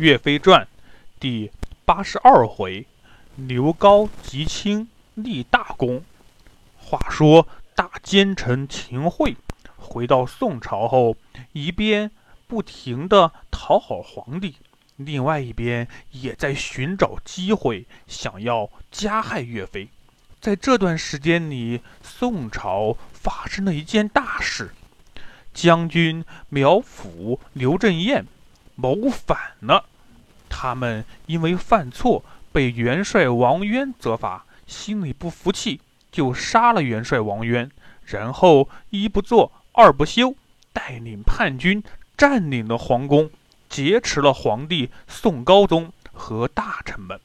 岳飞传第八十二回：刘高吉清立大功。话说大奸臣秦桧回到宋朝后，一边不停地讨好皇帝，另外一边也在寻找机会，想要加害岳飞。在这段时间里，宋朝发生了一件大事：将军苗阜、刘正彦谋反了。他们因为犯错被元帅王渊责罚，心里不服气，就杀了元帅王渊，然后一不做二不休，带领叛军占领了皇宫，劫持了皇帝宋高宗和大臣们。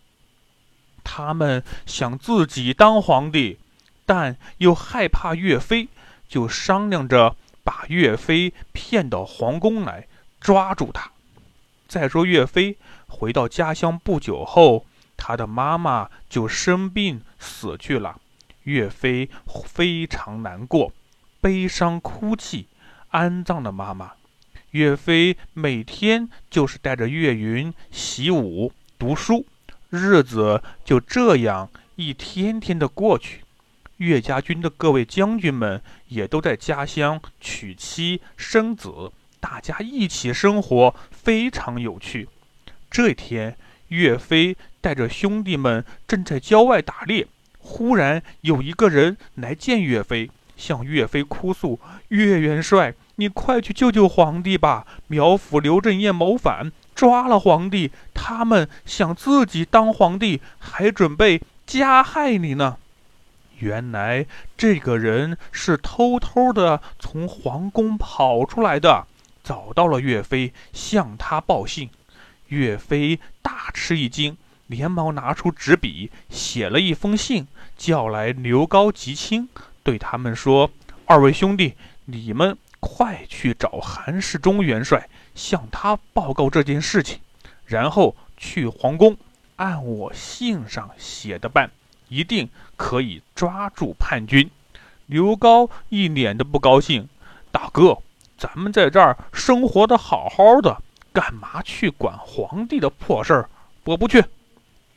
他们想自己当皇帝，但又害怕岳飞，就商量着把岳飞骗到皇宫来，抓住他。再说岳飞回到家乡不久后，他的妈妈就生病死去了。岳飞非常难过，悲伤哭泣，安葬了妈妈。岳飞每天就是带着岳云习武、读书，日子就这样一天天的过去。岳家军的各位将军们也都在家乡娶妻生子。大家一起生活非常有趣。这天，岳飞带着兄弟们正在郊外打猎，忽然有一个人来见岳飞，向岳飞哭诉：“岳元帅，你快去救救皇帝吧！苗阜、刘正彦谋反，抓了皇帝，他们想自己当皇帝，还准备加害你呢。”原来这个人是偷偷的从皇宫跑出来的。找到了岳飞，向他报信。岳飞大吃一惊，连忙拿出纸笔，写了一封信，叫来刘高、吉清，对他们说：“二位兄弟，你们快去找韩世忠元帅，向他报告这件事情，然后去皇宫，按我信上写的办，一定可以抓住叛军。”刘高一脸的不高兴：“大哥。”咱们在这儿生活的好好的，干嘛去管皇帝的破事儿？我不去。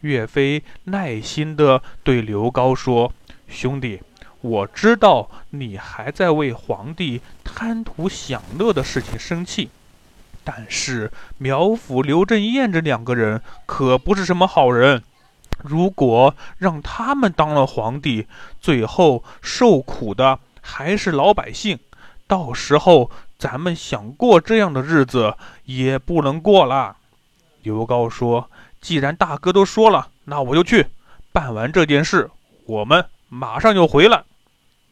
岳飞耐心地对刘高说：“兄弟，我知道你还在为皇帝贪图享乐的事情生气，但是苗阜、刘正彦这两个人可不是什么好人。如果让他们当了皇帝，最后受苦的还是老百姓。到时候……”咱们想过这样的日子也不能过了。刘高说：“既然大哥都说了，那我就去办完这件事，我们马上就回来。”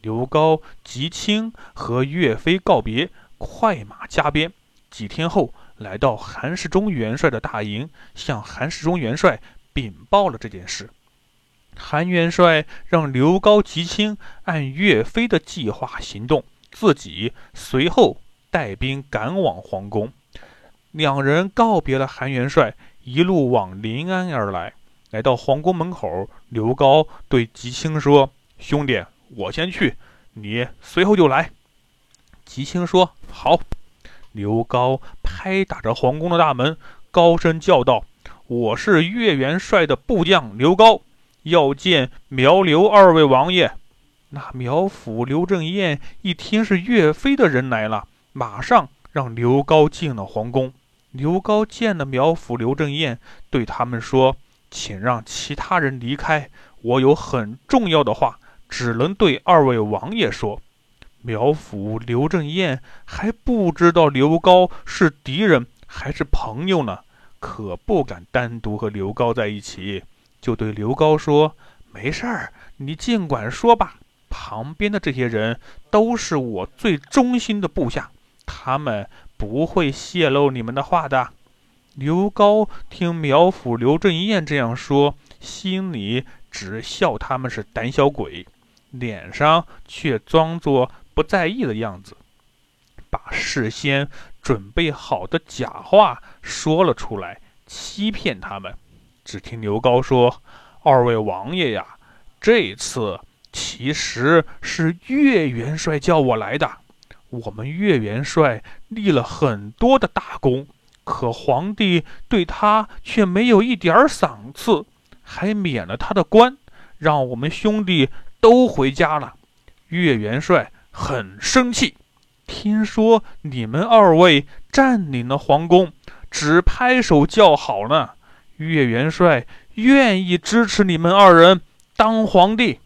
刘高、吉青和岳飞告别，快马加鞭，几天后来到韩世忠元帅的大营，向韩世忠元帅禀报了这件事。韩元帅让刘高、吉青按岳飞的计划行动，自己随后。带兵赶往皇宫，两人告别了韩元帅，一路往临安而来。来到皇宫门口，刘高对吉青说：“兄弟，我先去，你随后就来。”吉青说：“好。”刘高拍打着皇宫的大门，高声叫道：“我是岳元帅的部将刘高，要见苗刘二位王爷。”那苗阜、刘正彦一听是岳飞的人来了。马上让刘高进了皇宫。刘高见了苗府、刘正彦，对他们说：“请让其他人离开，我有很重要的话，只能对二位王爷说。”苗府、刘正彦还不知道刘高是敌人还是朋友呢，可不敢单独和刘高在一起，就对刘高说：“没事儿，你尽管说吧。旁边的这些人都是我最忠心的部下。”他们不会泄露你们的话的。刘高听苗府、刘正彦这样说，心里只笑他们是胆小鬼，脸上却装作不在意的样子，把事先准备好的假话说了出来，欺骗他们。只听刘高说：“二位王爷呀，这次其实是岳元帅叫我来的。”我们岳元帅立了很多的大功，可皇帝对他却没有一点赏赐，还免了他的官，让我们兄弟都回家了。岳元帅很生气，听说你们二位占领了皇宫，只拍手叫好呢。岳元帅愿意支持你们二人当皇帝。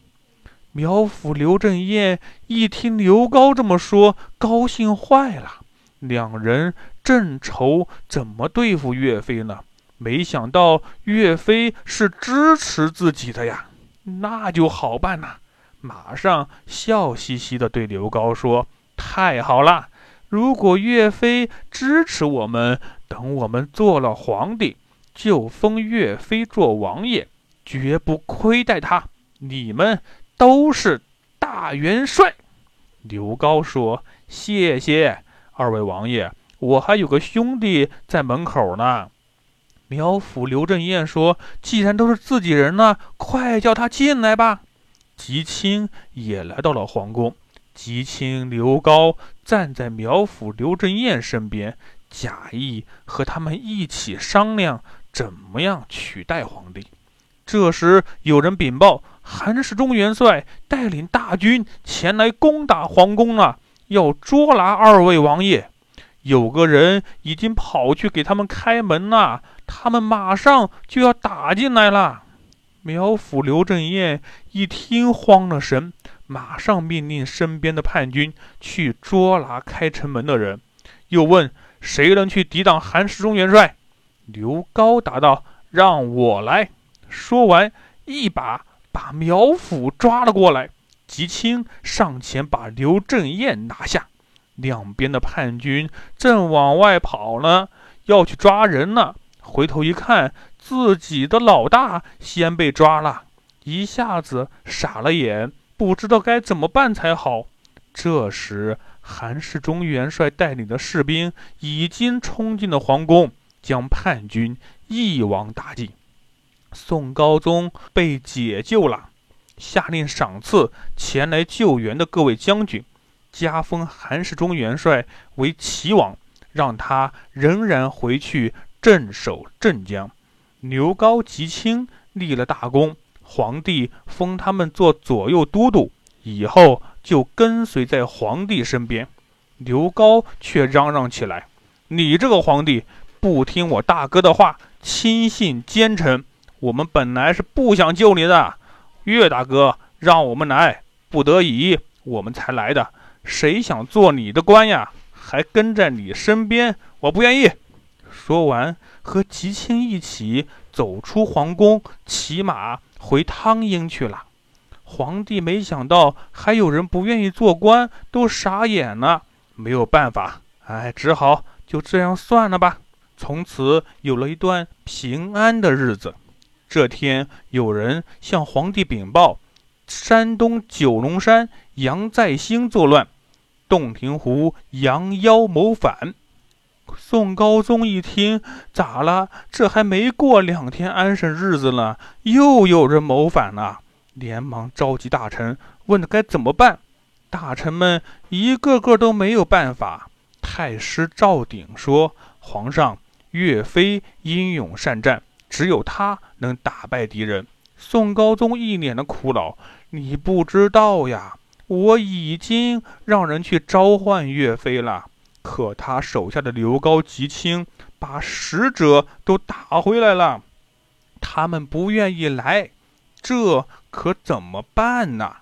苗府刘正彦一听刘高这么说，高兴坏了。两人正愁怎么对付岳飞呢，没想到岳飞是支持自己的呀，那就好办呐！马上笑嘻嘻地对刘高说：“太好了，如果岳飞支持我们，等我们做了皇帝，就封岳飞做王爷，绝不亏待他。你们都是大元帅。”刘高说：“谢谢。”二位王爷，我还有个兄弟在门口呢。苗府刘振彦说：“既然都是自己人呢，快叫他进来吧。”吉清也来到了皇宫。吉清、刘高站在苗府刘振彦身边，假意和他们一起商量怎么样取代皇帝。这时，有人禀报：韩世忠元帅带领大军前来攻打皇宫了。要捉拿二位王爷，有个人已经跑去给他们开门了，他们马上就要打进来了。苗府刘正彦一听慌了神，马上命令身边的叛军去捉拿开城门的人，又问谁能去抵挡韩世忠元帅。刘高答道：“让我来。”说完，一把把苗府抓了过来。吉清上前把刘正彦拿下，两边的叛军正往外跑呢，要去抓人呢。回头一看，自己的老大先被抓了，一下子傻了眼，不知道该怎么办才好。这时，韩世忠元帅带领的士兵已经冲进了皇宫，将叛军一网打尽。宋高宗被解救了。下令赏赐前来救援的各位将军，加封韩世忠元帅为齐王，让他仍然回去镇守镇江。刘高、吉清立了大功，皇帝封他们做左右都督，以后就跟随在皇帝身边。刘高却嚷嚷起来：“你这个皇帝不听我大哥的话，轻信奸臣，我们本来是不想救你的。”岳大哥让我们来，不得已我们才来的。谁想做你的官呀？还跟在你身边，我不愿意。说完，和吉庆一起走出皇宫，骑马回汤阴去了。皇帝没想到还有人不愿意做官，都傻眼了。没有办法，哎，只好就这样算了吧。从此有了一段平安的日子。这天，有人向皇帝禀报：山东九龙山杨再兴作乱，洞庭湖杨妖谋反。宋高宗一听，咋了？这还没过两天安生日子呢，又有人谋反了，连忙召集大臣，问该怎么办。大臣们一个个都没有办法。太师赵鼎说：“皇上，岳飞英勇善战。”只有他能打败敌人。宋高宗一脸的苦恼：“你不知道呀，我已经让人去召唤岳飞了，可他手下的刘高、吉清把使者都打回来了，他们不愿意来，这可怎么办呢？”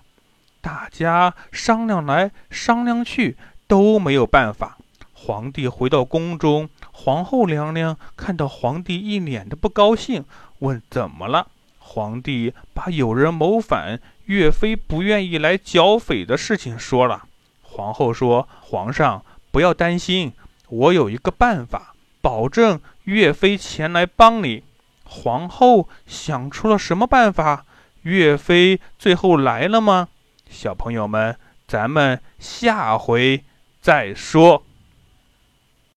大家商量来商量去都没有办法。皇帝回到宫中。皇后娘娘看到皇帝一脸的不高兴，问：“怎么了？”皇帝把有人谋反，岳飞不愿意来剿匪的事情说了。皇后说：“皇上不要担心，我有一个办法，保证岳飞前来帮你。”皇后想出了什么办法？岳飞最后来了吗？小朋友们，咱们下回再说。